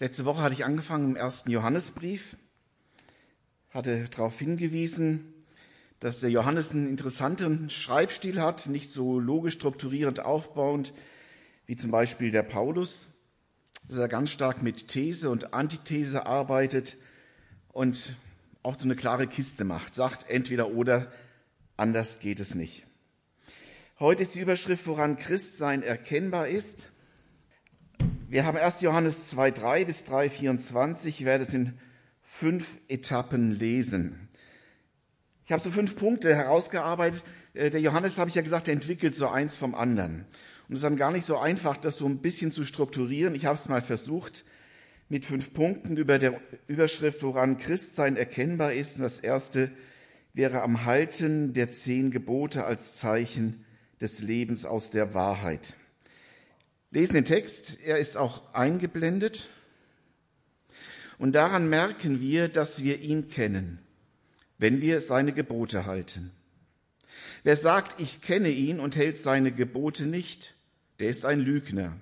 Letzte Woche hatte ich angefangen im ersten Johannesbrief, hatte darauf hingewiesen, dass der Johannes einen interessanten Schreibstil hat, nicht so logisch strukturierend aufbauend wie zum Beispiel der Paulus, dass er ganz stark mit These und Antithese arbeitet und auch so eine klare Kiste macht, sagt entweder oder, anders geht es nicht. Heute ist die Überschrift, woran Christsein erkennbar ist. Wir haben 1. Johannes 2.3 bis 3.24. Ich werde es in fünf Etappen lesen. Ich habe so fünf Punkte herausgearbeitet. Äh, der Johannes, habe ich ja gesagt, entwickelt so eins vom anderen. Und es ist dann gar nicht so einfach, das so ein bisschen zu strukturieren. Ich habe es mal versucht mit fünf Punkten über der Überschrift, woran Christsein erkennbar ist. Und das erste wäre am Halten der zehn Gebote als Zeichen des Lebens aus der Wahrheit. Lesen den Text, er ist auch eingeblendet. Und daran merken wir, dass wir ihn kennen wenn wir seine Gebote halten. Wer sagt, ich kenne ihn und hält seine Gebote nicht, der ist ein Lügner.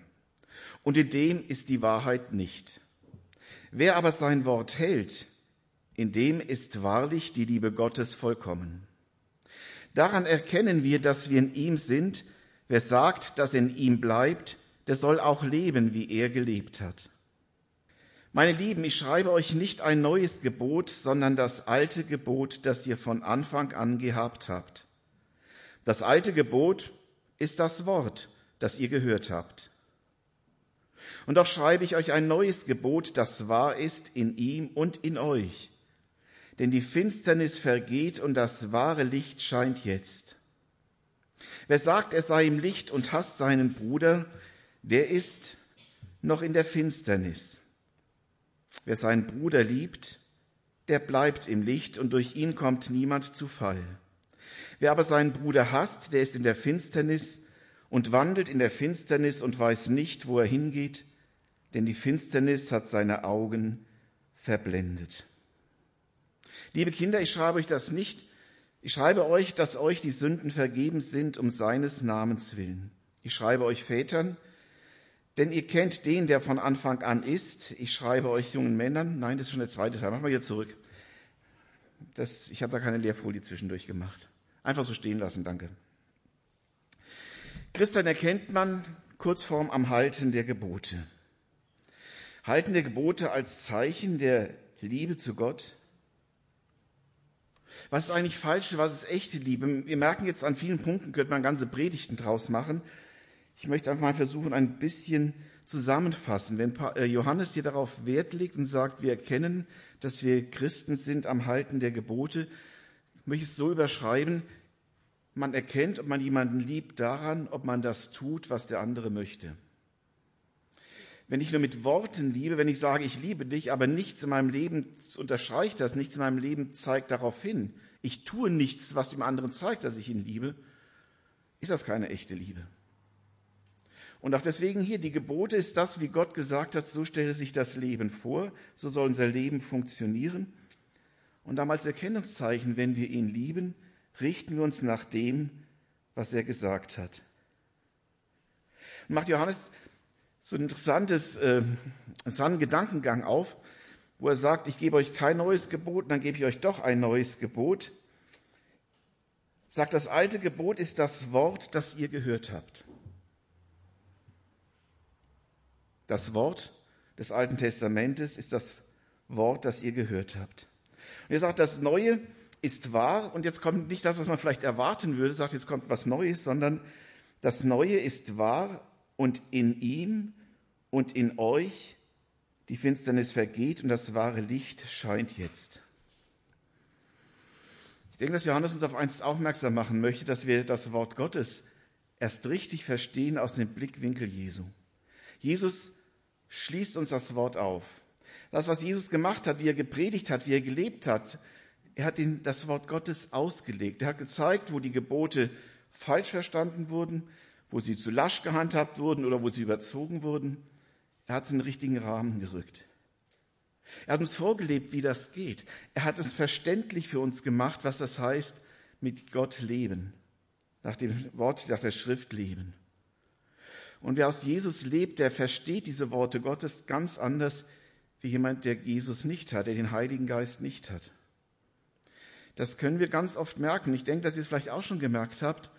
Und in dem ist die Wahrheit nicht. Wer aber sein Wort hält, in dem ist wahrlich die Liebe Gottes vollkommen. Daran erkennen wir, dass wir in ihm sind. Wer sagt, dass in ihm bleibt, der soll auch leben, wie er gelebt hat. Meine Lieben, ich schreibe euch nicht ein neues Gebot, sondern das alte Gebot, das ihr von Anfang an gehabt habt. Das alte Gebot ist das Wort, das ihr gehört habt. Und doch schreibe ich euch ein neues Gebot, das wahr ist in ihm und in euch. Denn die Finsternis vergeht und das wahre Licht scheint jetzt. Wer sagt, er sei im Licht und hasst seinen Bruder, der ist noch in der Finsternis. Wer seinen Bruder liebt, der bleibt im Licht und durch ihn kommt niemand zu Fall. Wer aber seinen Bruder hasst, der ist in der Finsternis und wandelt in der Finsternis und weiß nicht, wo er hingeht, denn die Finsternis hat seine Augen verblendet. Liebe Kinder, ich schreibe euch das nicht, ich schreibe euch, dass euch die Sünden vergeben sind um seines Namens willen. Ich schreibe euch Vätern, denn ihr kennt den, der von Anfang an ist. Ich schreibe euch jungen Männern. Nein, das ist schon der zweite Teil. Mach mal hier zurück. Das, ich habe da keine Leerfolie zwischendurch gemacht. Einfach so stehen lassen, danke. Christian erkennt man kurz vorm am Halten der Gebote. Halten der Gebote als Zeichen der Liebe zu Gott. Was ist eigentlich falsche, was ist echte Liebe? Wir merken jetzt an vielen Punkten, könnte man ganze Predigten draus machen. Ich möchte einfach mal versuchen, ein bisschen zusammenfassen. Wenn äh, Johannes hier darauf Wert legt und sagt, wir erkennen, dass wir Christen sind am Halten der Gebote, möchte ich es so überschreiben, man erkennt, ob man jemanden liebt daran, ob man das tut, was der andere möchte. Wenn ich nur mit Worten liebe, wenn ich sage, ich liebe dich, aber nichts in meinem Leben unterstreicht das, nichts in meinem Leben zeigt darauf hin, ich tue nichts, was dem anderen zeigt, dass ich ihn liebe, ist das keine echte Liebe. Und auch deswegen hier, die Gebote ist das, wie Gott gesagt hat, so stelle sich das Leben vor, so soll unser Leben funktionieren. Und damals Erkennungszeichen, wenn wir ihn lieben, richten wir uns nach dem, was er gesagt hat. Und macht Johannes so ein interessantes, äh, interessanten Gedankengang auf, wo er sagt, ich gebe euch kein neues Gebot, dann gebe ich euch doch ein neues Gebot. Sagt, das alte Gebot ist das Wort, das ihr gehört habt. Das Wort des Alten Testamentes ist das Wort, das ihr gehört habt. Und er sagt, das Neue ist wahr und jetzt kommt nicht das, was man vielleicht erwarten würde, sagt, jetzt kommt was Neues, sondern das Neue ist wahr und in ihm und in euch die Finsternis vergeht und das wahre Licht scheint jetzt. Ich denke, dass Johannes uns auf eins aufmerksam machen möchte, dass wir das Wort Gottes erst richtig verstehen aus dem Blickwinkel Jesu. Jesus schließt uns das Wort auf. Das, was Jesus gemacht hat, wie er gepredigt hat, wie er gelebt hat, er hat ihn, das Wort Gottes ausgelegt. Er hat gezeigt, wo die Gebote falsch verstanden wurden, wo sie zu lasch gehandhabt wurden oder wo sie überzogen wurden. Er hat es in den richtigen Rahmen gerückt. Er hat uns vorgelebt, wie das geht. Er hat es verständlich für uns gemacht, was das heißt, mit Gott leben. Nach dem Wort, nach der Schrift leben. Und wer aus Jesus lebt, der versteht diese Worte Gottes ganz anders, wie jemand, der Jesus nicht hat, der den Heiligen Geist nicht hat. Das können wir ganz oft merken. Ich denke, dass ihr es vielleicht auch schon gemerkt habt,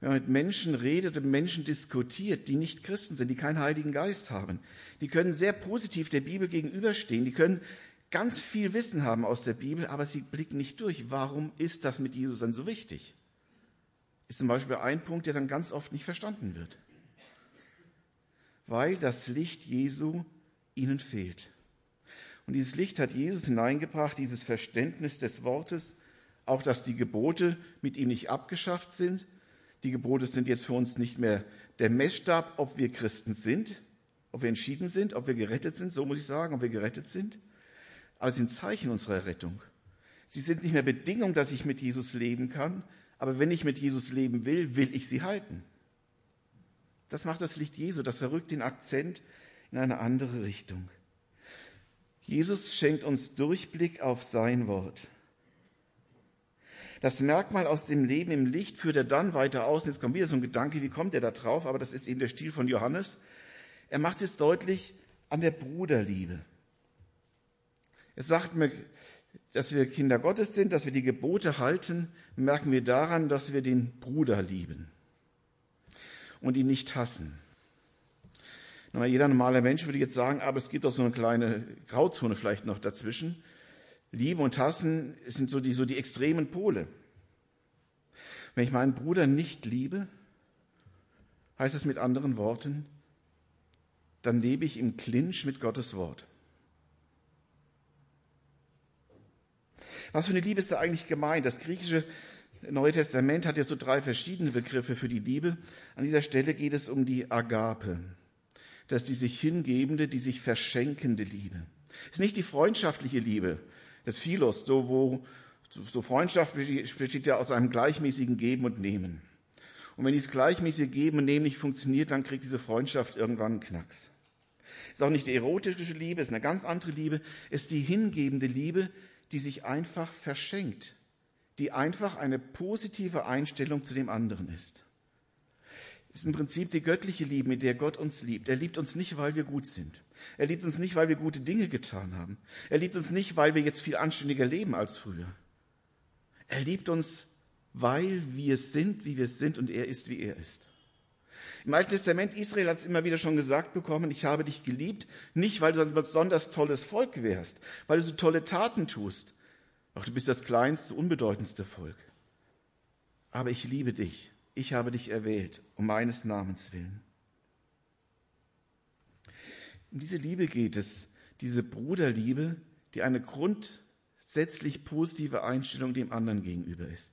wenn man mit Menschen redet und Menschen diskutiert, die nicht Christen sind, die keinen Heiligen Geist haben. Die können sehr positiv der Bibel gegenüberstehen. Die können ganz viel Wissen haben aus der Bibel, aber sie blicken nicht durch. Warum ist das mit Jesus dann so wichtig? Ist zum Beispiel ein Punkt, der dann ganz oft nicht verstanden wird. Weil das Licht Jesu ihnen fehlt. Und dieses Licht hat Jesus hineingebracht, dieses Verständnis des Wortes, auch dass die Gebote mit ihm nicht abgeschafft sind. Die Gebote sind jetzt für uns nicht mehr der Messstab, ob wir Christen sind, ob wir entschieden sind, ob wir gerettet sind, so muss ich sagen, ob wir gerettet sind. Aber sie sind Zeichen unserer Rettung. Sie sind nicht mehr Bedingung, dass ich mit Jesus leben kann, aber wenn ich mit Jesus leben will, will ich sie halten. Das macht das Licht Jesu, das verrückt den Akzent in eine andere Richtung. Jesus schenkt uns Durchblick auf sein Wort. Das Merkmal aus dem Leben im Licht führt er dann weiter aus. Jetzt kommt wieder so ein Gedanke, wie kommt er da drauf? Aber das ist eben der Stil von Johannes. Er macht es deutlich an der Bruderliebe. Er sagt mir, dass wir Kinder Gottes sind, dass wir die Gebote halten, merken wir daran, dass wir den Bruder lieben und ihn nicht hassen. Na, jeder normale Mensch würde jetzt sagen, aber es gibt doch so eine kleine Grauzone vielleicht noch dazwischen. Liebe und Hassen sind so die, so die extremen Pole. Wenn ich meinen Bruder nicht liebe, heißt es mit anderen Worten, dann lebe ich im Clinch mit Gottes Wort. Was für eine Liebe ist da eigentlich gemeint? Das griechische Neue Testament hat ja so drei verschiedene Begriffe für die Liebe. An dieser Stelle geht es um die Agape. Das ist die sich hingebende, die sich verschenkende Liebe. Es ist nicht die freundschaftliche Liebe, des Philos, so wo so Freundschaft besteht ja aus einem gleichmäßigen Geben und Nehmen. Und wenn dieses gleichmäßige Geben und Nehmen nicht funktioniert, dann kriegt diese Freundschaft irgendwann einen Knacks. Es ist auch nicht die erotische Liebe, es ist eine ganz andere Liebe. Es ist die hingebende Liebe, die sich einfach verschenkt, die einfach eine positive Einstellung zu dem anderen ist. Es ist im Prinzip die göttliche Liebe, mit der Gott uns liebt. Er liebt uns nicht, weil wir gut sind. Er liebt uns nicht, weil wir gute Dinge getan haben. Er liebt uns nicht, weil wir jetzt viel anständiger leben als früher. Er liebt uns, weil wir sind, wie wir sind und er ist, wie er ist. Im Alten Testament Israel hat es immer wieder schon gesagt bekommen, ich habe dich geliebt, nicht weil du ein besonders tolles Volk wärst, weil du so tolle Taten tust. Ach, du bist das kleinste, unbedeutendste Volk. Aber ich liebe dich. Ich habe dich erwählt, um meines Namens willen. Um diese Liebe geht es, diese Bruderliebe, die eine grundsätzlich positive Einstellung dem anderen gegenüber ist.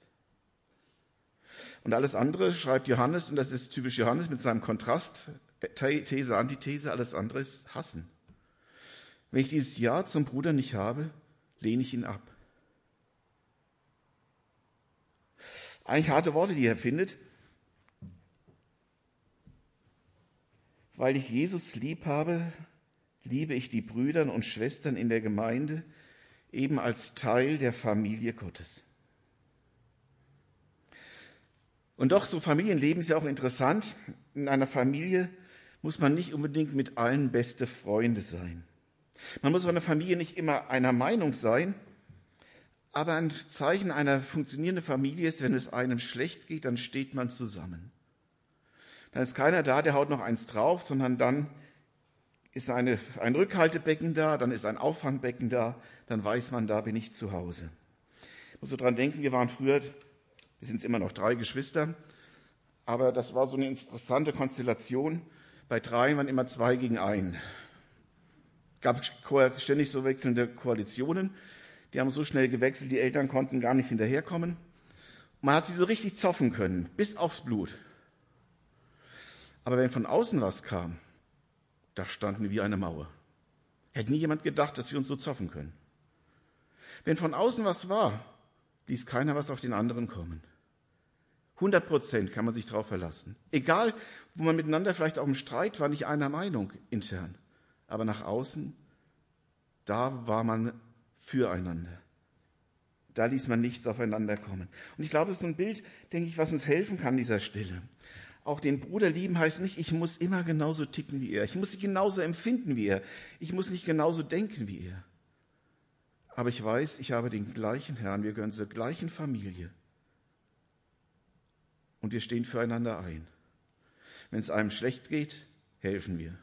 Und alles andere schreibt Johannes, und das ist typisch Johannes mit seinem Kontrast, These, Antithese, alles andere ist Hassen. Wenn ich dieses Ja zum Bruder nicht habe, lehne ich ihn ab. Eigentlich harte Worte, die er findet. Weil ich Jesus lieb habe, liebe ich die Brüder und Schwestern in der Gemeinde eben als Teil der Familie Gottes. Und doch, so Familienleben ist ja auch interessant. In einer Familie muss man nicht unbedingt mit allen beste Freunde sein. Man muss in der Familie nicht immer einer Meinung sein. Aber ein Zeichen einer funktionierenden Familie ist, wenn es einem schlecht geht, dann steht man zusammen. Dann ist keiner da, der haut noch eins drauf, sondern dann ist eine, ein Rückhaltebecken da, dann ist ein Auffangbecken da, dann weiß man, da bin ich zu Hause. Ich muss so dran denken, wir waren früher, wir sind immer noch drei Geschwister, aber das war so eine interessante Konstellation. Bei drei waren immer zwei gegen einen. Gab ständig so wechselnde Koalitionen. Die haben so schnell gewechselt, die Eltern konnten gar nicht hinterherkommen. Man hat sie so richtig zoffen können, bis aufs Blut. Aber wenn von außen was kam, da standen wir wie eine Mauer. Hätte nie jemand gedacht, dass wir uns so zoffen können. Wenn von außen was war, ließ keiner was auf den anderen kommen. 100 Prozent kann man sich darauf verlassen. Egal, wo man miteinander vielleicht auch im Streit war, nicht einer Meinung intern. Aber nach außen, da war man füreinander. Da ließ man nichts aufeinander kommen. Und ich glaube, das ist so ein Bild, denke ich, was uns helfen kann an dieser Stelle. Auch den Bruder lieben heißt nicht, ich muss immer genauso ticken wie er. Ich muss nicht genauso empfinden wie er. Ich muss nicht genauso denken wie er. Aber ich weiß, ich habe den gleichen Herrn. Wir gehören zur gleichen Familie. Und wir stehen füreinander ein. Wenn es einem schlecht geht, helfen wir.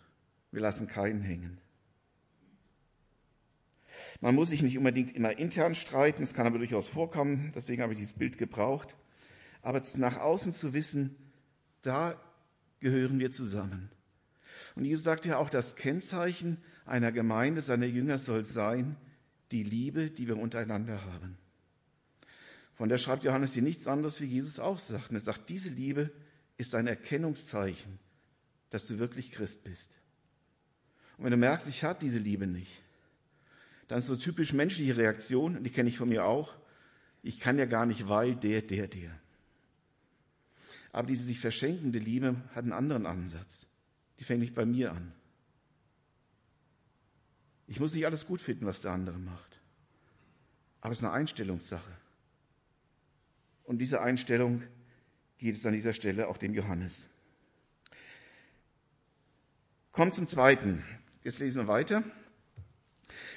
Wir lassen keinen hängen. Man muss sich nicht unbedingt immer intern streiten, es kann aber durchaus vorkommen, deswegen habe ich dieses Bild gebraucht. Aber nach außen zu wissen, da gehören wir zusammen. Und Jesus sagt ja auch, das Kennzeichen einer Gemeinde, seiner Jünger soll sein, die Liebe, die wir untereinander haben. Von der schreibt Johannes hier nichts anderes, wie Jesus auch sagt. Und er sagt, diese Liebe ist ein Erkennungszeichen, dass du wirklich Christ bist. Und wenn du merkst, ich habe diese Liebe nicht, dann ist so typisch menschliche Reaktion, die kenne ich von mir auch, ich kann ja gar nicht, weil der, der, der. Aber diese sich verschenkende Liebe hat einen anderen Ansatz. Die fängt nicht bei mir an. Ich muss nicht alles gut finden, was der andere macht. Aber es ist eine Einstellungssache. Und diese Einstellung geht es an dieser Stelle auch dem Johannes. Kommt zum Zweiten. Jetzt lesen wir weiter.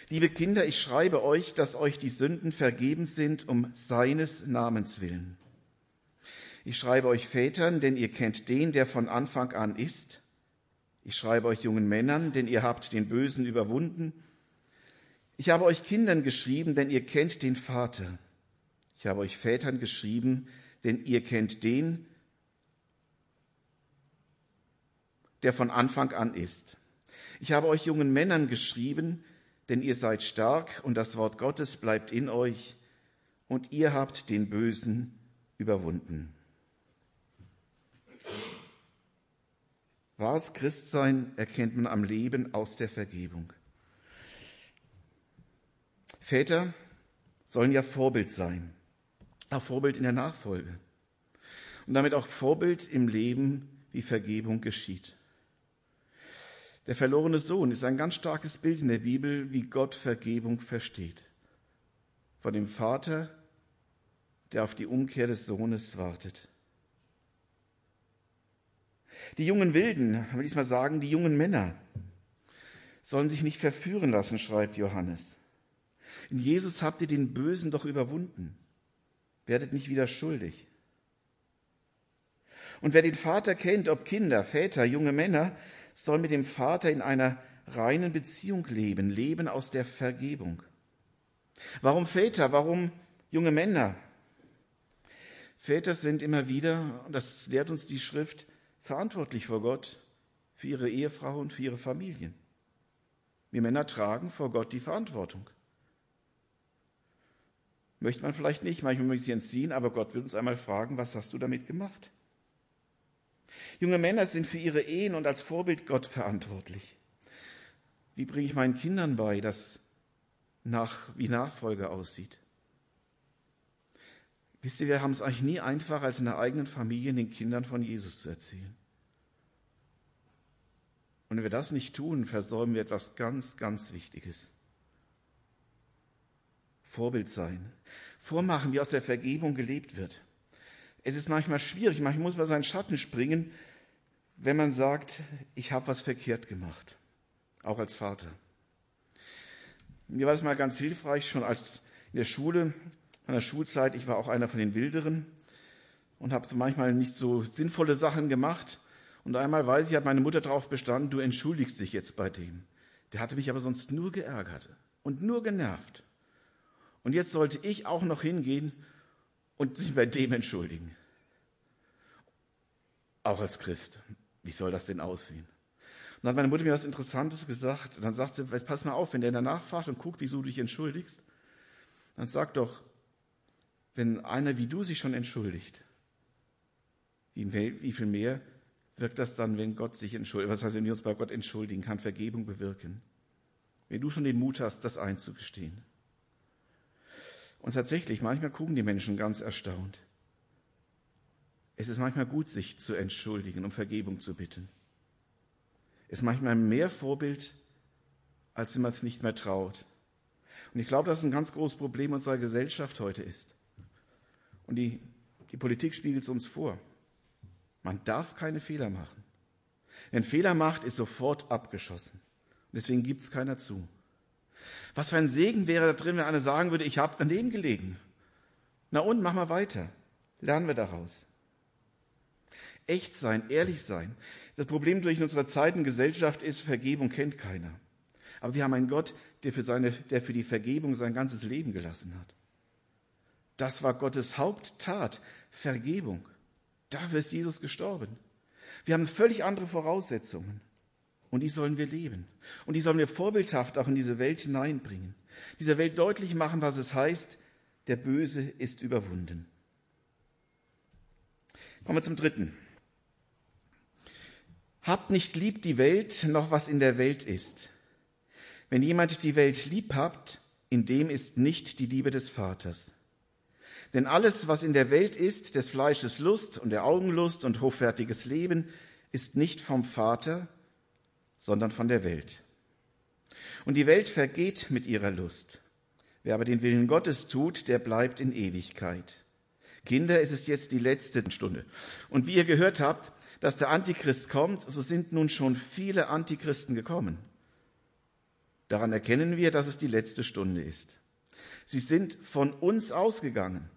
Liebe Kinder, ich schreibe euch, dass euch die Sünden vergeben sind um seines Namens willen. Ich schreibe euch Vätern, denn ihr kennt den, der von Anfang an ist. Ich schreibe euch jungen Männern, denn ihr habt den Bösen überwunden. Ich habe euch Kindern geschrieben, denn ihr kennt den Vater. Ich habe euch Vätern geschrieben, denn ihr kennt den, der von Anfang an ist. Ich habe euch jungen Männern geschrieben, denn ihr seid stark und das Wort Gottes bleibt in euch und ihr habt den Bösen überwunden. Wahres Christsein erkennt man am Leben aus der Vergebung. Väter sollen ja Vorbild sein, auch Vorbild in der Nachfolge und damit auch Vorbild im Leben, wie Vergebung geschieht. Der verlorene Sohn ist ein ganz starkes Bild in der Bibel, wie Gott Vergebung versteht. Von dem Vater, der auf die Umkehr des Sohnes wartet. Die jungen Wilden, will ich mal sagen, die jungen Männer, sollen sich nicht verführen lassen, schreibt Johannes. In Jesus habt ihr den Bösen doch überwunden. Werdet nicht wieder schuldig. Und wer den Vater kennt, ob Kinder, Väter, junge Männer, soll mit dem Vater in einer reinen Beziehung leben, leben aus der Vergebung. Warum Väter? Warum junge Männer? Väter sind immer wieder, das lehrt uns die Schrift, verantwortlich vor Gott für ihre Ehefrau und für ihre Familien. Wir Männer tragen vor Gott die Verantwortung. Möchte man vielleicht nicht, manchmal möchte ich sie entziehen, aber Gott wird uns einmal fragen, was hast du damit gemacht? Junge Männer sind für ihre Ehen und als Vorbild Gott verantwortlich. Wie bringe ich meinen Kindern bei, dass nach, wie Nachfolge aussieht? Wisst ihr, wir haben es eigentlich nie einfacher, als in der eigenen Familie den Kindern von Jesus zu erzählen. Und wenn wir das nicht tun, versäumen wir etwas ganz, ganz Wichtiges. Vorbild sein. Vormachen, wie aus der Vergebung gelebt wird. Es ist manchmal schwierig, manchmal muss man seinen Schatten springen, wenn man sagt, ich habe was verkehrt gemacht, auch als Vater. Mir war es mal ganz hilfreich, schon als in der Schule, in der Schulzeit, ich war auch einer von den Wilderen und habe so manchmal nicht so sinnvolle Sachen gemacht. Und einmal weiß ich, hat meine Mutter darauf bestanden, du entschuldigst dich jetzt bei dem. Der hatte mich aber sonst nur geärgert und nur genervt. Und jetzt sollte ich auch noch hingehen und sich bei dem entschuldigen. Auch als Christ. Wie soll das denn aussehen? Und dann hat meine Mutter mir was Interessantes gesagt. Und dann sagt sie, pass mal auf, wenn der danach fragt und guckt, wieso du dich entschuldigst, dann sag doch, wenn einer wie du sich schon entschuldigt, wie, wie viel mehr wirkt das dann, wenn Gott sich entschuldigt? Was heißt, wenn wir uns bei Gott entschuldigen, kann Vergebung bewirken? Wenn du schon den Mut hast, das einzugestehen. Und tatsächlich, manchmal gucken die Menschen ganz erstaunt. Es ist manchmal gut, sich zu entschuldigen, um Vergebung zu bitten. Es ist manchmal mehr Vorbild, als wenn man es nicht mehr traut. Und ich glaube, dass es ein ganz großes Problem unserer Gesellschaft heute ist. Und die, die Politik spiegelt es uns vor. Man darf keine Fehler machen. Wenn Fehler macht, ist sofort abgeschossen. Und deswegen gibt es keiner zu. Was für ein Segen wäre da drin, wenn einer sagen würde, ich habe daneben gelegen. Na und, mach mal weiter. Lernen wir daraus. Echt sein, ehrlich sein. Das Problem durch unsere Zeit und Gesellschaft ist, Vergebung kennt keiner. Aber wir haben einen Gott, der für, seine, der für die Vergebung sein ganzes Leben gelassen hat. Das war Gottes Haupttat, Vergebung. Dafür ist Jesus gestorben. Wir haben völlig andere Voraussetzungen. Und die sollen wir leben. Und die sollen wir vorbildhaft auch in diese Welt hineinbringen. Dieser Welt deutlich machen, was es heißt, der Böse ist überwunden. Kommen wir zum dritten. Habt nicht lieb die Welt, noch was in der Welt ist. Wenn jemand die Welt lieb habt, in dem ist nicht die Liebe des Vaters. Denn alles, was in der Welt ist, des Fleisches Lust und der Augenlust und hoffärtiges Leben, ist nicht vom Vater, sondern von der Welt. Und die Welt vergeht mit ihrer Lust. Wer aber den Willen Gottes tut, der bleibt in Ewigkeit. Kinder, es ist jetzt die letzte Stunde. Und wie ihr gehört habt, dass der Antichrist kommt, so sind nun schon viele Antichristen gekommen. Daran erkennen wir, dass es die letzte Stunde ist. Sie sind von uns ausgegangen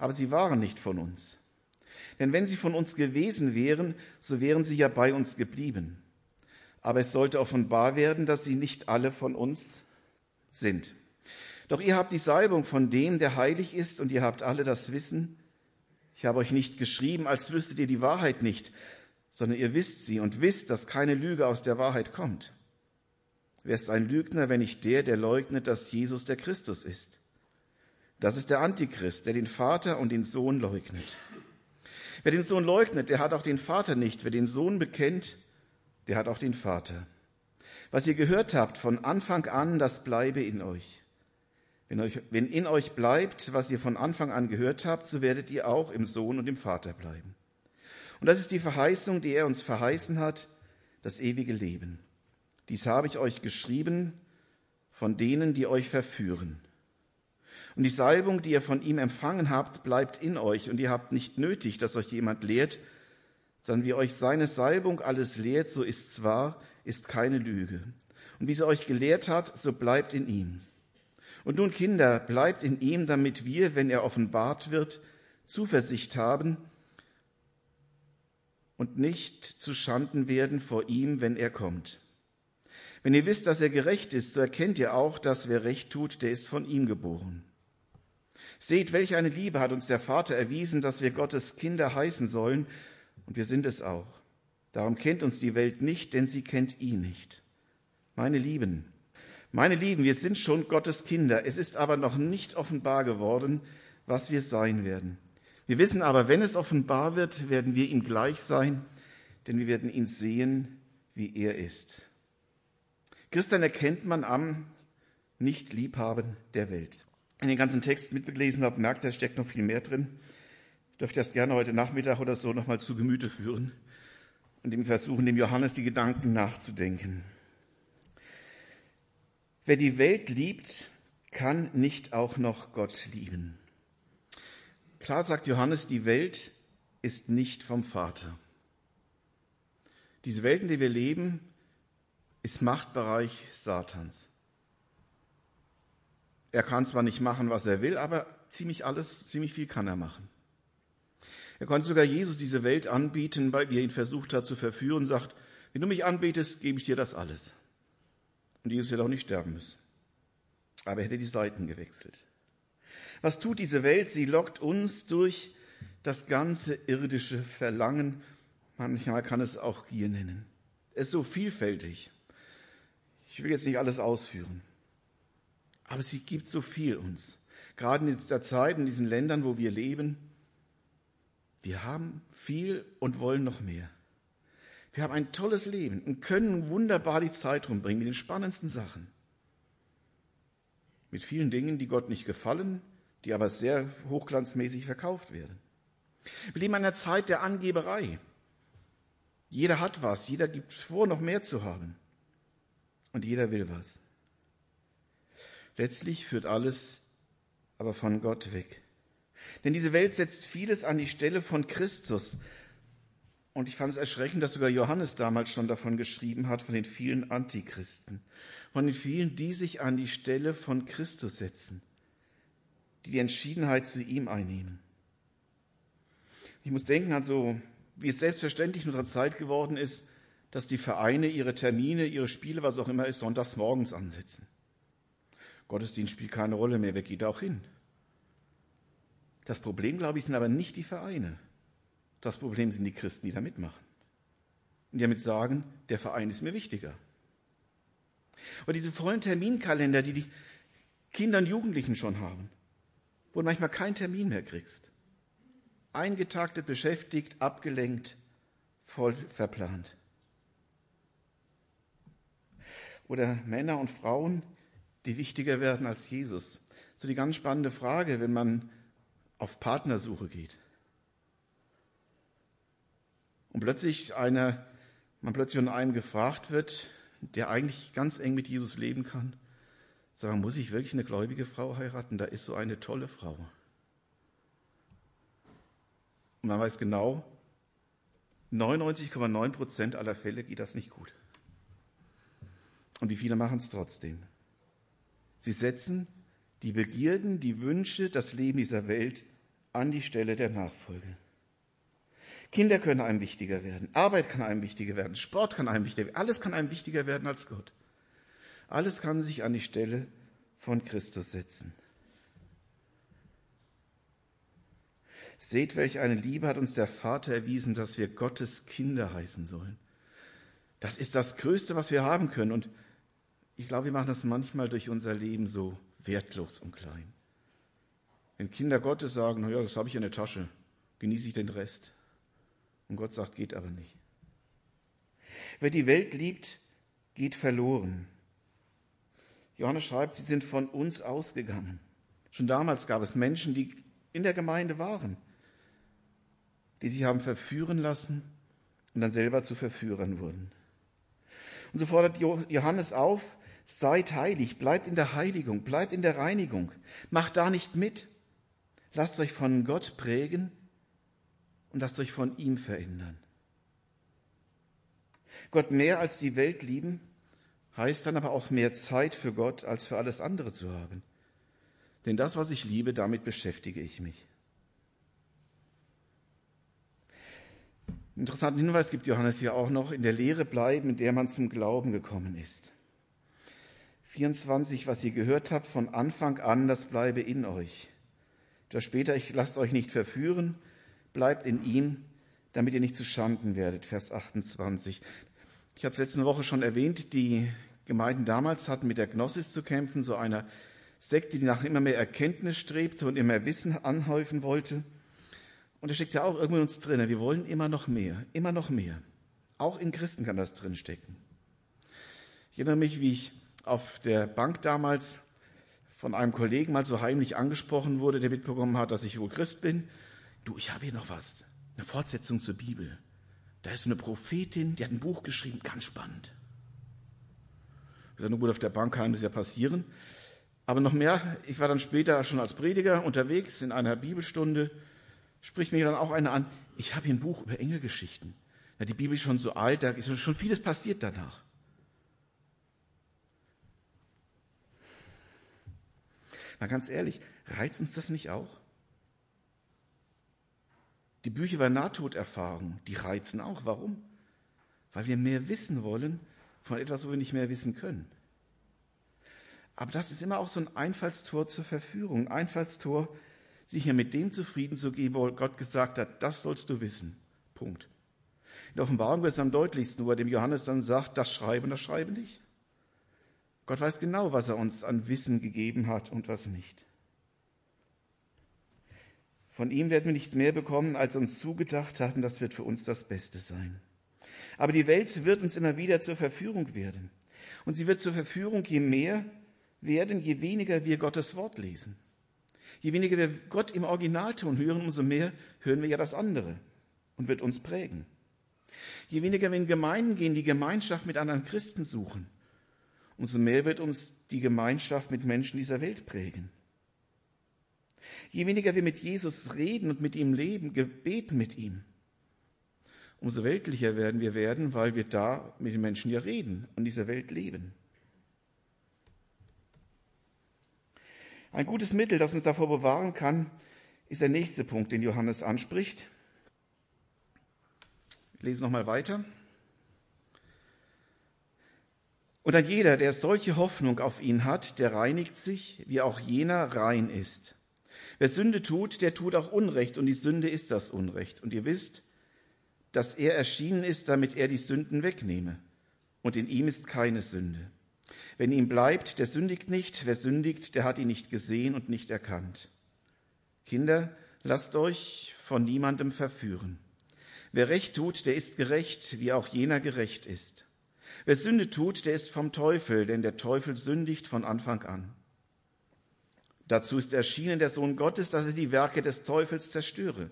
aber sie waren nicht von uns. Denn wenn sie von uns gewesen wären, so wären sie ja bei uns geblieben. Aber es sollte offenbar werden, dass sie nicht alle von uns sind. Doch ihr habt die Salbung von dem, der heilig ist, und ihr habt alle das Wissen. Ich habe euch nicht geschrieben, als wüsstet ihr die Wahrheit nicht, sondern ihr wisst sie und wisst, dass keine Lüge aus der Wahrheit kommt. Wer ist ein Lügner, wenn nicht der, der leugnet, dass Jesus der Christus ist? Das ist der Antichrist, der den Vater und den Sohn leugnet. Wer den Sohn leugnet, der hat auch den Vater nicht. Wer den Sohn bekennt, der hat auch den Vater. Was ihr gehört habt von Anfang an, das bleibe in euch. Wenn, euch. wenn in euch bleibt, was ihr von Anfang an gehört habt, so werdet ihr auch im Sohn und im Vater bleiben. Und das ist die Verheißung, die er uns verheißen hat, das ewige Leben. Dies habe ich euch geschrieben von denen, die euch verführen. Und die Salbung, die ihr von ihm empfangen habt, bleibt in euch. Und ihr habt nicht nötig, dass euch jemand lehrt, sondern wie euch seine Salbung alles lehrt, so ist zwar, ist keine Lüge. Und wie sie euch gelehrt hat, so bleibt in ihm. Und nun, Kinder, bleibt in ihm, damit wir, wenn er offenbart wird, Zuversicht haben und nicht zu Schanden werden vor ihm, wenn er kommt. Wenn ihr wisst, dass er gerecht ist, so erkennt ihr auch, dass wer recht tut, der ist von ihm geboren. Seht, welche eine Liebe hat uns der Vater erwiesen, dass wir Gottes Kinder heißen sollen, und wir sind es auch. Darum kennt uns die Welt nicht, denn sie kennt ihn nicht. Meine Lieben, meine Lieben, wir sind schon Gottes Kinder. Es ist aber noch nicht offenbar geworden, was wir sein werden. Wir wissen aber, wenn es offenbar wird, werden wir ihm gleich sein, denn wir werden ihn sehen, wie er ist. Christian erkennt man am Nicht-Liebhaben der Welt in den ganzen Text mitgelesen habe, merkt, da steckt noch viel mehr drin. Ich dürfte das gerne heute Nachmittag oder so nochmal zu Gemüte führen und ihm versuchen, dem Johannes die Gedanken nachzudenken. Wer die Welt liebt, kann nicht auch noch Gott lieben. Klar sagt Johannes, die Welt ist nicht vom Vater. Diese Welt, in der wir leben, ist Machtbereich Satans. Er kann zwar nicht machen, was er will, aber ziemlich alles, ziemlich viel kann er machen. Er konnte sogar Jesus diese Welt anbieten, weil er ihn versucht hat zu verführen, sagt, wenn du mich anbetest, gebe ich dir das alles. Und Jesus hätte auch nicht sterben müssen. Aber er hätte die Seiten gewechselt. Was tut diese Welt? Sie lockt uns durch das ganze irdische Verlangen. Manchmal kann es auch Gier nennen. Es ist so vielfältig. Ich will jetzt nicht alles ausführen. Aber sie gibt so viel uns. Gerade in dieser Zeit, in diesen Ländern, wo wir leben. Wir haben viel und wollen noch mehr. Wir haben ein tolles Leben und können wunderbar die Zeit rumbringen mit den spannendsten Sachen. Mit vielen Dingen, die Gott nicht gefallen, die aber sehr hochglanzmäßig verkauft werden. Wir leben in einer Zeit der Angeberei. Jeder hat was, jeder gibt vor, noch mehr zu haben. Und jeder will was. Letztlich führt alles aber von Gott weg. Denn diese Welt setzt vieles an die Stelle von Christus. Und ich fand es erschreckend, dass sogar Johannes damals schon davon geschrieben hat, von den vielen Antichristen, von den vielen, die sich an die Stelle von Christus setzen, die die Entschiedenheit zu ihm einnehmen. Ich muss denken an so, wie es selbstverständlich in unserer Zeit geworden ist, dass die Vereine ihre Termine, ihre Spiele, was auch immer ist, sonntags morgens ansetzen. Gottesdienst spielt keine Rolle mehr, wer geht auch hin? Das Problem, glaube ich, sind aber nicht die Vereine. Das Problem sind die Christen, die da mitmachen. Und die damit sagen, der Verein ist mir wichtiger. Aber diese vollen Terminkalender, die die Kinder und Jugendlichen schon haben, wo du manchmal keinen Termin mehr kriegst. Eingetaktet, beschäftigt, abgelenkt, voll verplant. Oder Männer und Frauen, die wichtiger werden als Jesus. So die ganz spannende Frage, wenn man auf Partnersuche geht und plötzlich einer, man plötzlich von einem gefragt wird, der eigentlich ganz eng mit Jesus leben kann, sagen, muss ich wirklich eine gläubige Frau heiraten? Da ist so eine tolle Frau. Und man weiß genau, 99,9 Prozent aller Fälle geht das nicht gut. Und wie viele machen es trotzdem? Sie setzen die Begierden, die Wünsche, das Leben dieser Welt an die Stelle der Nachfolge. Kinder können einem wichtiger werden, Arbeit kann einem wichtiger werden, Sport kann einem wichtiger werden, alles kann einem wichtiger werden als Gott. Alles kann sich an die Stelle von Christus setzen. Seht, welch eine Liebe hat uns der Vater erwiesen, dass wir Gottes Kinder heißen sollen. Das ist das Größte, was wir haben können. Und ich glaube, wir machen das manchmal durch unser Leben so wertlos und klein. Wenn Kinder Gottes sagen, naja, das habe ich in der Tasche, genieße ich den Rest. Und Gott sagt, geht aber nicht. Wer die Welt liebt, geht verloren. Johannes schreibt, sie sind von uns ausgegangen. Schon damals gab es Menschen, die in der Gemeinde waren, die sich haben verführen lassen und dann selber zu Verführern wurden. Und so fordert Johannes auf, seid heilig, bleibt in der Heiligung, bleibt in der Reinigung, macht da nicht mit, lasst euch von Gott prägen und lasst euch von ihm verändern. Gott mehr als die Welt lieben, heißt dann aber auch mehr Zeit für Gott als für alles andere zu haben. Denn das, was ich liebe, damit beschäftige ich mich. Interessanten Hinweis gibt Johannes hier auch noch, in der Lehre bleiben, in der man zum Glauben gekommen ist. 24, was ihr gehört habt von Anfang an, das bleibe in euch. Da später, ich lasst euch nicht verführen, bleibt in ihm, damit ihr nicht zu Schanden werdet. Vers 28. Ich hatte es letzte Woche schon erwähnt, die Gemeinden damals hatten mit der Gnosis zu kämpfen, so einer Sekte, die nach immer mehr Erkenntnis strebte und immer mehr Wissen anhäufen wollte. Und das steckt ja auch irgendwo in uns drin. Wir wollen immer noch mehr, immer noch mehr. Auch in Christen kann das drin stecken. Ich erinnere mich, wie ich auf der Bank damals von einem Kollegen mal so heimlich angesprochen wurde, der mitbekommen hat, dass ich wohl Christ bin. Du, ich habe hier noch was. Eine Fortsetzung zur Bibel. Da ist eine Prophetin, die hat ein Buch geschrieben, ganz spannend. Ich nur gut, auf der Bank kann das ja passieren. Aber noch mehr, ich war dann später schon als Prediger unterwegs in einer Bibelstunde, spricht mir dann auch einer an, ich habe hier ein Buch über Engelgeschichten. Ja, die Bibel ist schon so alt, da ist schon vieles passiert danach. Na ganz ehrlich, reizt uns das nicht auch? Die Bücher über Nahtoderfahrungen, die reizen auch. Warum? Weil wir mehr wissen wollen von etwas, wo wir nicht mehr wissen können. Aber das ist immer auch so ein Einfallstor zur Verführung, ein Einfallstor, sich ja mit dem zufrieden zu geben, wo Gott gesagt hat, das sollst du wissen. Punkt. In der Offenbarung wird es am deutlichsten, wo er dem Johannes dann sagt, das Schreiben, das Schreiben nicht. Gott weiß genau, was er uns an Wissen gegeben hat und was nicht. Von ihm werden wir nicht mehr bekommen, als uns zugedacht hatten. Das wird für uns das Beste sein. Aber die Welt wird uns immer wieder zur Verführung werden. Und sie wird zur Verführung, je mehr werden, je weniger wir Gottes Wort lesen. Je weniger wir Gott im Originalton hören, umso mehr hören wir ja das andere und wird uns prägen. Je weniger wir in Gemeinden gehen, die Gemeinschaft mit anderen Christen suchen, umso mehr wird uns die Gemeinschaft mit Menschen dieser Welt prägen. Je weniger wir mit Jesus reden und mit ihm leben, gebeten mit ihm, umso weltlicher werden wir werden, weil wir da mit den Menschen ja reden und dieser Welt leben. Ein gutes Mittel, das uns davor bewahren kann, ist der nächste Punkt, den Johannes anspricht. Ich lese nochmal weiter. Und ein jeder, der solche Hoffnung auf ihn hat, der reinigt sich, wie auch jener rein ist. Wer Sünde tut, der tut auch Unrecht, und die Sünde ist das Unrecht. Und ihr wisst, dass er erschienen ist, damit er die Sünden wegnehme. Und in ihm ist keine Sünde. Wenn ihm bleibt, der sündigt nicht. Wer sündigt, der hat ihn nicht gesehen und nicht erkannt. Kinder, lasst euch von niemandem verführen. Wer Recht tut, der ist gerecht, wie auch jener gerecht ist. Wer Sünde tut, der ist vom Teufel, denn der Teufel sündigt von Anfang an. Dazu ist erschienen der Sohn Gottes, dass er die Werke des Teufels zerstöre.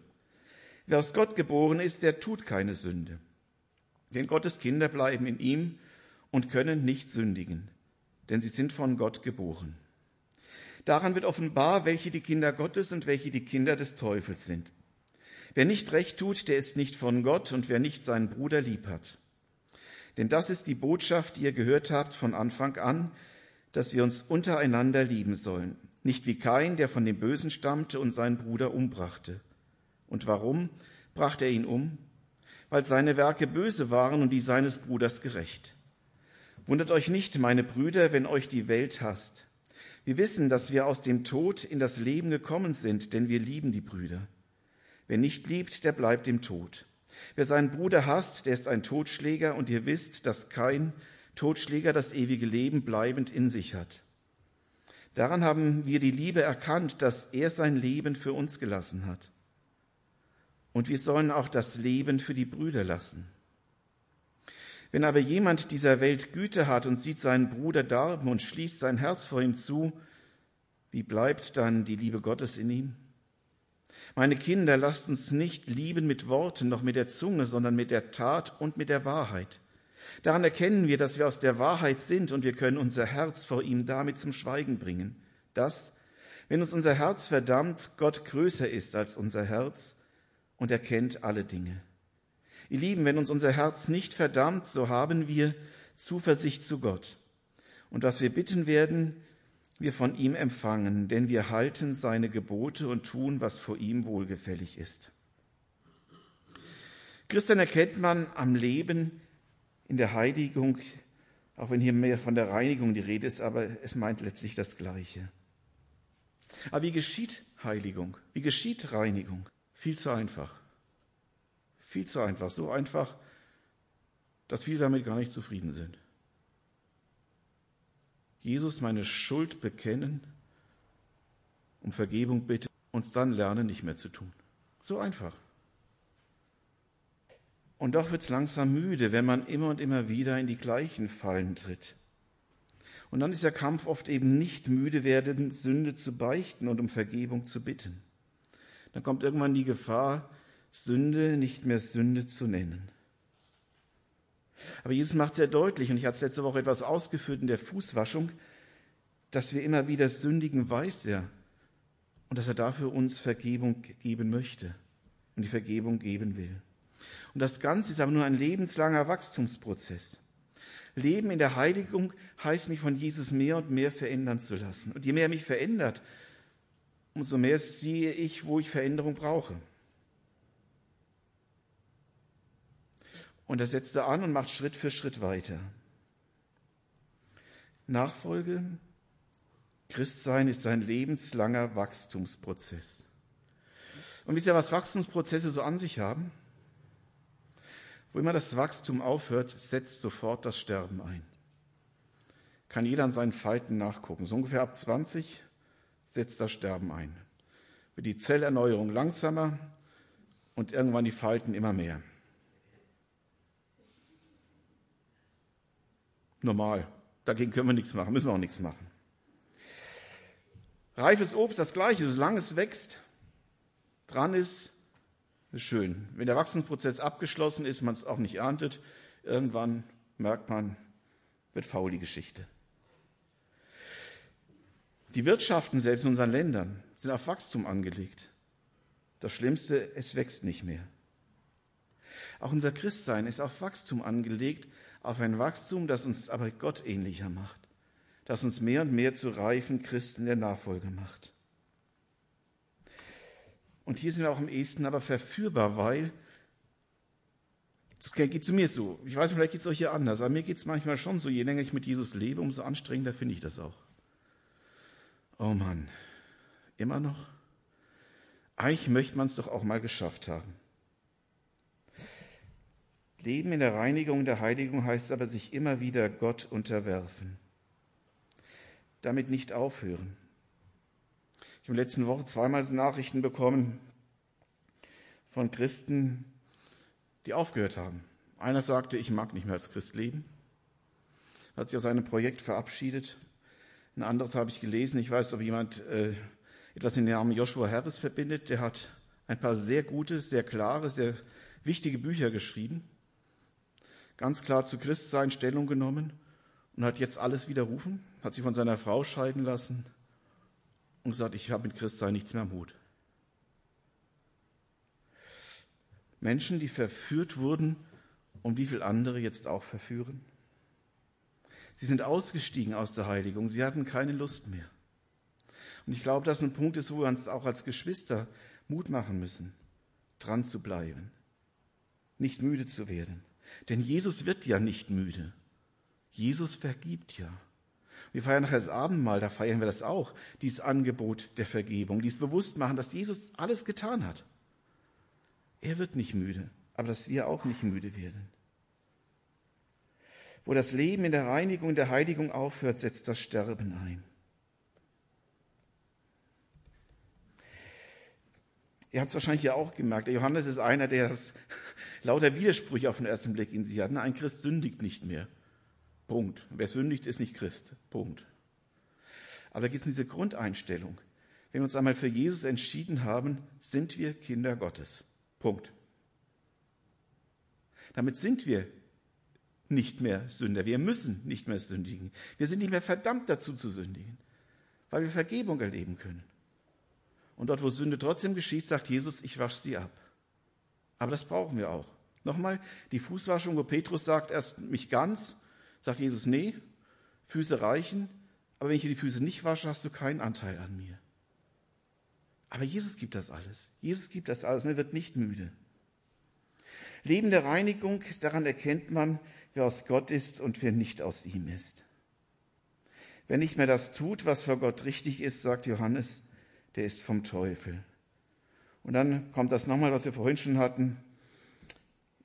Wer aus Gott geboren ist, der tut keine Sünde. Denn Gottes Kinder bleiben in ihm und können nicht sündigen, denn sie sind von Gott geboren. Daran wird offenbar, welche die Kinder Gottes und welche die Kinder des Teufels sind. Wer nicht recht tut, der ist nicht von Gott und wer nicht seinen Bruder lieb hat. Denn das ist die Botschaft, die ihr gehört habt von Anfang an, dass wir uns untereinander lieben sollen. Nicht wie Kain, der von dem Bösen stammte und seinen Bruder umbrachte. Und warum brachte er ihn um? Weil seine Werke böse waren und die seines Bruders gerecht. Wundert euch nicht, meine Brüder, wenn euch die Welt hasst. Wir wissen, dass wir aus dem Tod in das Leben gekommen sind, denn wir lieben die Brüder. Wer nicht liebt, der bleibt im Tod. Wer seinen Bruder hasst, der ist ein Totschläger, und ihr wisst, dass kein Totschläger das ewige Leben bleibend in sich hat. Daran haben wir die Liebe erkannt, dass er sein Leben für uns gelassen hat. Und wir sollen auch das Leben für die Brüder lassen. Wenn aber jemand dieser Welt Güte hat und sieht seinen Bruder darben und schließt sein Herz vor ihm zu, wie bleibt dann die Liebe Gottes in ihm? Meine Kinder, lasst uns nicht lieben mit Worten noch mit der Zunge, sondern mit der Tat und mit der Wahrheit. Daran erkennen wir, dass wir aus der Wahrheit sind und wir können unser Herz vor ihm damit zum Schweigen bringen. Dass, wenn uns unser Herz verdammt, Gott größer ist als unser Herz und erkennt alle Dinge. Ihr Lieben, wenn uns unser Herz nicht verdammt, so haben wir Zuversicht zu Gott. Und was wir bitten werden, wir von ihm empfangen, denn wir halten seine Gebote und tun, was vor ihm wohlgefällig ist. Christian erkennt man am Leben in der Heiligung, auch wenn hier mehr von der Reinigung die Rede ist, aber es meint letztlich das Gleiche. Aber wie geschieht Heiligung? Wie geschieht Reinigung? Viel zu einfach. Viel zu einfach. So einfach, dass viele damit gar nicht zufrieden sind. Jesus meine Schuld bekennen, um Vergebung bitten und dann lernen, nicht mehr zu tun. So einfach. Und doch wird es langsam müde, wenn man immer und immer wieder in die gleichen Fallen tritt. Und dann ist der Kampf oft eben nicht müde werden, Sünde zu beichten und um Vergebung zu bitten. Dann kommt irgendwann die Gefahr, Sünde nicht mehr Sünde zu nennen. Aber Jesus macht sehr deutlich, und ich hatte es letzte Woche etwas ausgeführt in der Fußwaschung, dass wir immer wieder sündigen, weiß er. Und dass er dafür uns Vergebung geben möchte und die Vergebung geben will. Und das Ganze ist aber nur ein lebenslanger Wachstumsprozess. Leben in der Heiligung heißt mich von Jesus mehr und mehr verändern zu lassen. Und je mehr er mich verändert, umso mehr sehe ich, wo ich Veränderung brauche. Und er setzt da an und macht Schritt für Schritt weiter. Nachfolge, Christsein ist ein lebenslanger Wachstumsprozess. Und wisst ihr, was Wachstumsprozesse so an sich haben? Wo immer das Wachstum aufhört, setzt sofort das Sterben ein. Kann jeder an seinen Falten nachgucken. So ungefähr ab 20 setzt das Sterben ein. Wird die Zellerneuerung langsamer und irgendwann die Falten immer mehr. Normal. Dagegen können wir nichts machen, müssen wir auch nichts machen. Reifes Obst, das Gleiche, solange es wächst, dran ist, ist schön. Wenn der Wachstumsprozess abgeschlossen ist, man es auch nicht erntet, irgendwann merkt man, wird faul die Geschichte. Die Wirtschaften selbst in unseren Ländern sind auf Wachstum angelegt. Das Schlimmste, es wächst nicht mehr. Auch unser Christsein ist auf Wachstum angelegt, auf ein Wachstum, das uns aber Gott ähnlicher macht, das uns mehr und mehr zu reifen Christen der Nachfolge macht. Und hier sind wir auch am ehesten aber verführbar, weil es geht zu mir so. Ich weiß, vielleicht geht es euch hier anders, aber mir geht es manchmal schon so, je länger ich mit Jesus lebe, umso anstrengender finde ich das auch. Oh Mann, immer noch? Eigentlich möchte man es doch auch mal geschafft haben. Leben in der Reinigung der Heiligung heißt aber sich immer wieder Gott unterwerfen. Damit nicht aufhören. Ich habe in letzten Woche zweimal Nachrichten bekommen von Christen, die aufgehört haben. Einer sagte, ich mag nicht mehr als Christ leben, hat sich aus einem Projekt verabschiedet. Ein anderes habe ich gelesen, ich weiß, ob jemand äh, etwas mit dem Namen Joshua Harris verbindet, der hat ein paar sehr gute, sehr klare, sehr wichtige Bücher geschrieben ganz klar zu Christsein Stellung genommen und hat jetzt alles widerrufen, hat sich von seiner Frau scheiden lassen und gesagt, ich habe mit Christsein nichts mehr am Hut. Menschen, die verführt wurden und wie viele andere jetzt auch verführen. Sie sind ausgestiegen aus der Heiligung, sie hatten keine Lust mehr. Und ich glaube, dass ein Punkt ist, wo wir uns auch als Geschwister Mut machen müssen, dran zu bleiben, nicht müde zu werden. Denn Jesus wird ja nicht müde. Jesus vergibt ja. Wir feiern nachher das Abendmahl, da feiern wir das auch, dieses Angebot der Vergebung, dieses Bewusstmachen, dass Jesus alles getan hat. Er wird nicht müde, aber dass wir auch nicht müde werden. Wo das Leben in der Reinigung, in der Heiligung aufhört, setzt das Sterben ein. Ihr habt es wahrscheinlich ja auch gemerkt, der Johannes ist einer, der das lauter Widersprüche auf den ersten Blick in sich hat. Ein Christ sündigt nicht mehr. Punkt. Wer sündigt, ist nicht Christ. Punkt. Aber da geht es diese Grundeinstellung. Wenn wir uns einmal für Jesus entschieden haben, sind wir Kinder Gottes. Punkt. Damit sind wir nicht mehr Sünder. Wir müssen nicht mehr sündigen. Wir sind nicht mehr verdammt dazu zu sündigen, weil wir Vergebung erleben können. Und dort, wo Sünde trotzdem geschieht, sagt Jesus, ich wasche sie ab. Aber das brauchen wir auch. Nochmal, die Fußwaschung, wo Petrus sagt, erst mich ganz, sagt Jesus, nee, Füße reichen, aber wenn ich dir die Füße nicht wasche, hast du keinen Anteil an mir. Aber Jesus gibt das alles. Jesus gibt das alles und er wird nicht müde. Leben der Reinigung, daran erkennt man, wer aus Gott ist und wer nicht aus ihm ist. Wer nicht mehr das tut, was vor Gott richtig ist, sagt Johannes, der ist vom Teufel. Und dann kommt das nochmal, was wir vorhin schon hatten,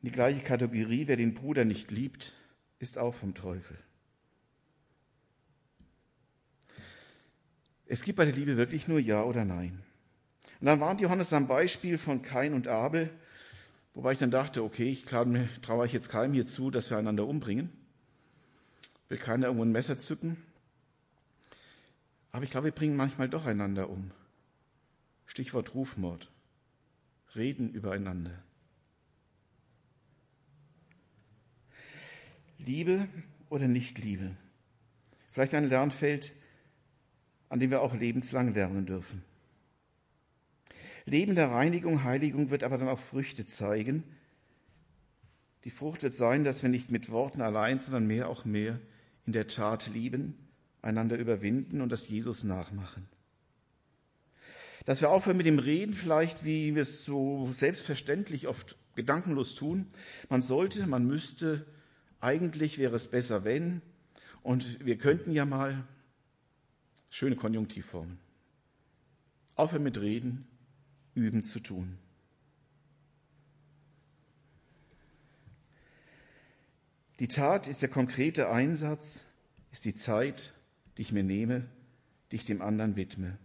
die gleiche Kategorie, wer den Bruder nicht liebt, ist auch vom Teufel. Es gibt bei der Liebe wirklich nur Ja oder Nein. Und dann warnt Johannes am Beispiel von Kain und Abel, wobei ich dann dachte, okay, ich traue ich jetzt keinem hier zu, dass wir einander umbringen. Will keiner irgendwo ein Messer zücken. Aber ich glaube, wir bringen manchmal doch einander um. Stichwort Rufmord reden übereinander. Liebe oder Nicht-Liebe? Vielleicht ein Lernfeld, an dem wir auch lebenslang lernen dürfen. Leben der Reinigung, Heiligung wird aber dann auch Früchte zeigen. Die Frucht wird sein, dass wir nicht mit Worten allein, sondern mehr auch mehr in der Tat lieben, einander überwinden und das Jesus nachmachen. Dass wir aufhören mit dem Reden vielleicht, wie wir es so selbstverständlich oft gedankenlos tun. Man sollte, man müsste, eigentlich wäre es besser, wenn. Und wir könnten ja mal schöne Konjunktivformen. Aufhören mit Reden, üben zu tun. Die Tat ist der konkrete Einsatz, ist die Zeit, die ich mir nehme, die ich dem anderen widme.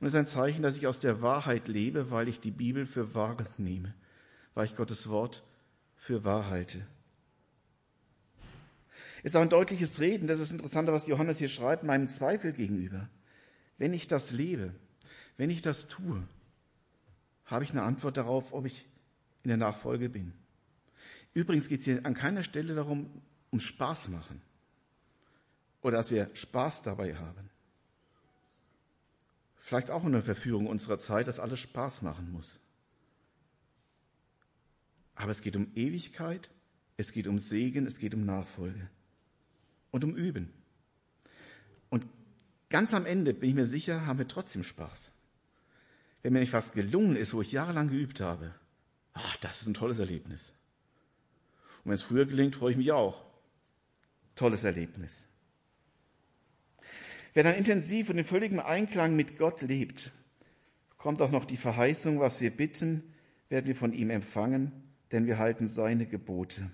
Und es ist ein Zeichen, dass ich aus der Wahrheit lebe, weil ich die Bibel für wahr nehme, weil ich Gottes Wort für wahr halte. Ist auch ein deutliches Reden, das ist interessant, was Johannes hier schreibt, meinem Zweifel gegenüber. Wenn ich das lebe, wenn ich das tue, habe ich eine Antwort darauf, ob ich in der Nachfolge bin. Übrigens geht es hier an keiner Stelle darum, um Spaß machen oder dass wir Spaß dabei haben. Vielleicht auch eine Verführung unserer Zeit, dass alles Spaß machen muss. Aber es geht um Ewigkeit, es geht um Segen, es geht um Nachfolge und um Üben. Und ganz am Ende, bin ich mir sicher, haben wir trotzdem Spaß. Wenn mir nicht was gelungen ist, wo ich jahrelang geübt habe, ach, das ist ein tolles Erlebnis. Und wenn es früher gelingt, freue ich mich auch. Tolles Erlebnis. Wer dann intensiv und in völligem Einklang mit Gott lebt, kommt auch noch die Verheißung, was wir bitten, werden wir von ihm empfangen, denn wir halten seine Gebote.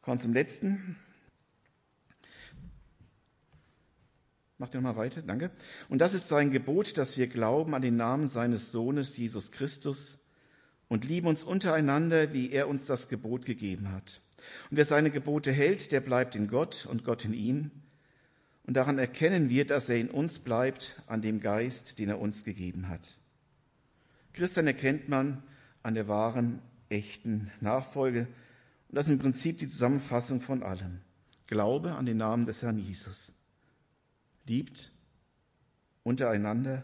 Kommt zum letzten. Macht ihr nochmal weiter, danke. Und das ist sein Gebot, dass wir glauben an den Namen seines Sohnes Jesus Christus und lieben uns untereinander, wie er uns das Gebot gegeben hat. Und wer seine Gebote hält, der bleibt in Gott und Gott in ihm. Und daran erkennen wir, dass er in uns bleibt, an dem Geist, den er uns gegeben hat. Christian erkennt man an der wahren, echten Nachfolge. Und das ist im Prinzip die Zusammenfassung von allem. Glaube an den Namen des Herrn Jesus. Liebt untereinander.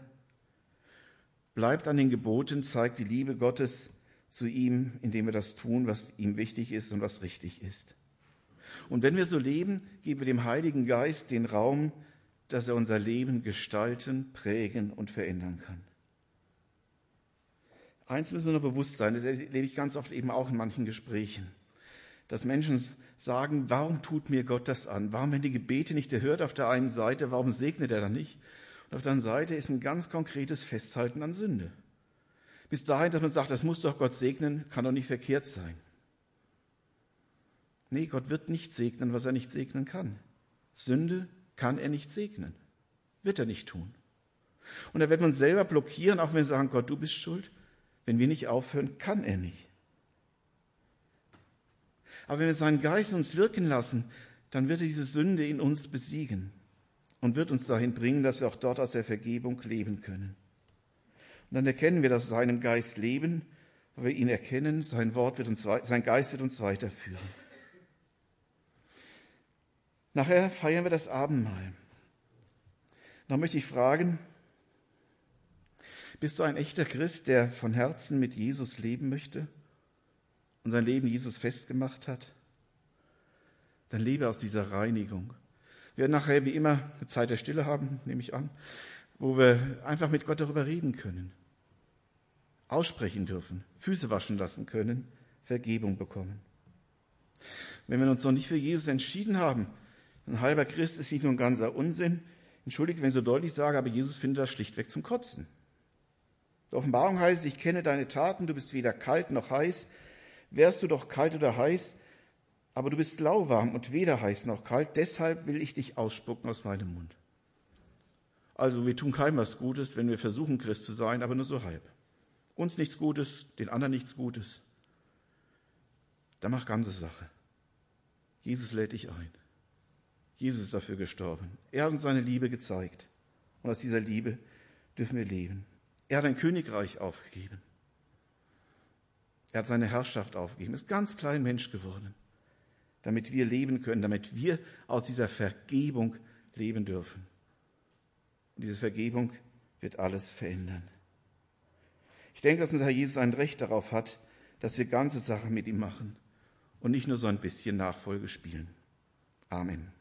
Bleibt an den Geboten, zeigt die Liebe Gottes zu ihm, indem wir das tun, was ihm wichtig ist und was richtig ist. Und wenn wir so leben, geben wir dem Heiligen Geist den Raum, dass er unser Leben gestalten, prägen und verändern kann. Eins müssen wir nur bewusst sein, das erlebe ich ganz oft eben auch in manchen Gesprächen, dass Menschen sagen, warum tut mir Gott das an? Warum, wenn die Gebete nicht erhört auf der einen Seite, warum segnet er dann nicht? Und auf der anderen Seite ist ein ganz konkretes Festhalten an Sünde. Bis dahin, dass man sagt, das muss doch Gott segnen, kann doch nicht verkehrt sein. Nee, Gott wird nicht segnen, was er nicht segnen kann. Sünde kann er nicht segnen. Wird er nicht tun. Und da wird man selber blockieren, auch wenn wir sagen, Gott, du bist schuld. Wenn wir nicht aufhören, kann er nicht. Aber wenn wir seinen Geist uns wirken lassen, dann wird er diese Sünde in uns besiegen und wird uns dahin bringen, dass wir auch dort aus der Vergebung leben können. Und dann erkennen wir, dass seinem Geist leben, weil wir ihn erkennen, sein Wort wird uns, sein Geist wird uns weiterführen. Nachher feiern wir das Abendmahl. Da möchte ich fragen, bist du ein echter Christ, der von Herzen mit Jesus leben möchte und sein Leben Jesus festgemacht hat? Dann lebe aus dieser Reinigung. Wir werden nachher wie immer eine Zeit der Stille haben, nehme ich an, wo wir einfach mit Gott darüber reden können, aussprechen dürfen, Füße waschen lassen können, Vergebung bekommen. Wenn wir uns noch nicht für Jesus entschieden haben, ein halber Christ ist nicht nur ein ganzer Unsinn. Entschuldigt, wenn ich so deutlich sage, aber Jesus findet das schlichtweg zum Kotzen. Der Offenbarung heißt ich kenne deine Taten, du bist weder kalt noch heiß. Wärst du doch kalt oder heiß, aber du bist lauwarm und weder heiß noch kalt, deshalb will ich dich ausspucken aus meinem Mund. Also wir tun keinem was Gutes, wenn wir versuchen, Christ zu sein, aber nur so halb. Uns nichts Gutes, den anderen nichts Gutes. Da macht ganze Sache. Jesus lädt dich ein. Jesus ist dafür gestorben. Er hat uns seine Liebe gezeigt. Und aus dieser Liebe dürfen wir leben. Er hat ein Königreich aufgegeben. Er hat seine Herrschaft aufgegeben, ist ganz klein Mensch geworden, damit wir leben können, damit wir aus dieser Vergebung leben dürfen. Und diese Vergebung wird alles verändern. Ich denke, dass unser Herr Jesus ein Recht darauf hat, dass wir ganze Sachen mit ihm machen und nicht nur so ein bisschen Nachfolge spielen. Amen.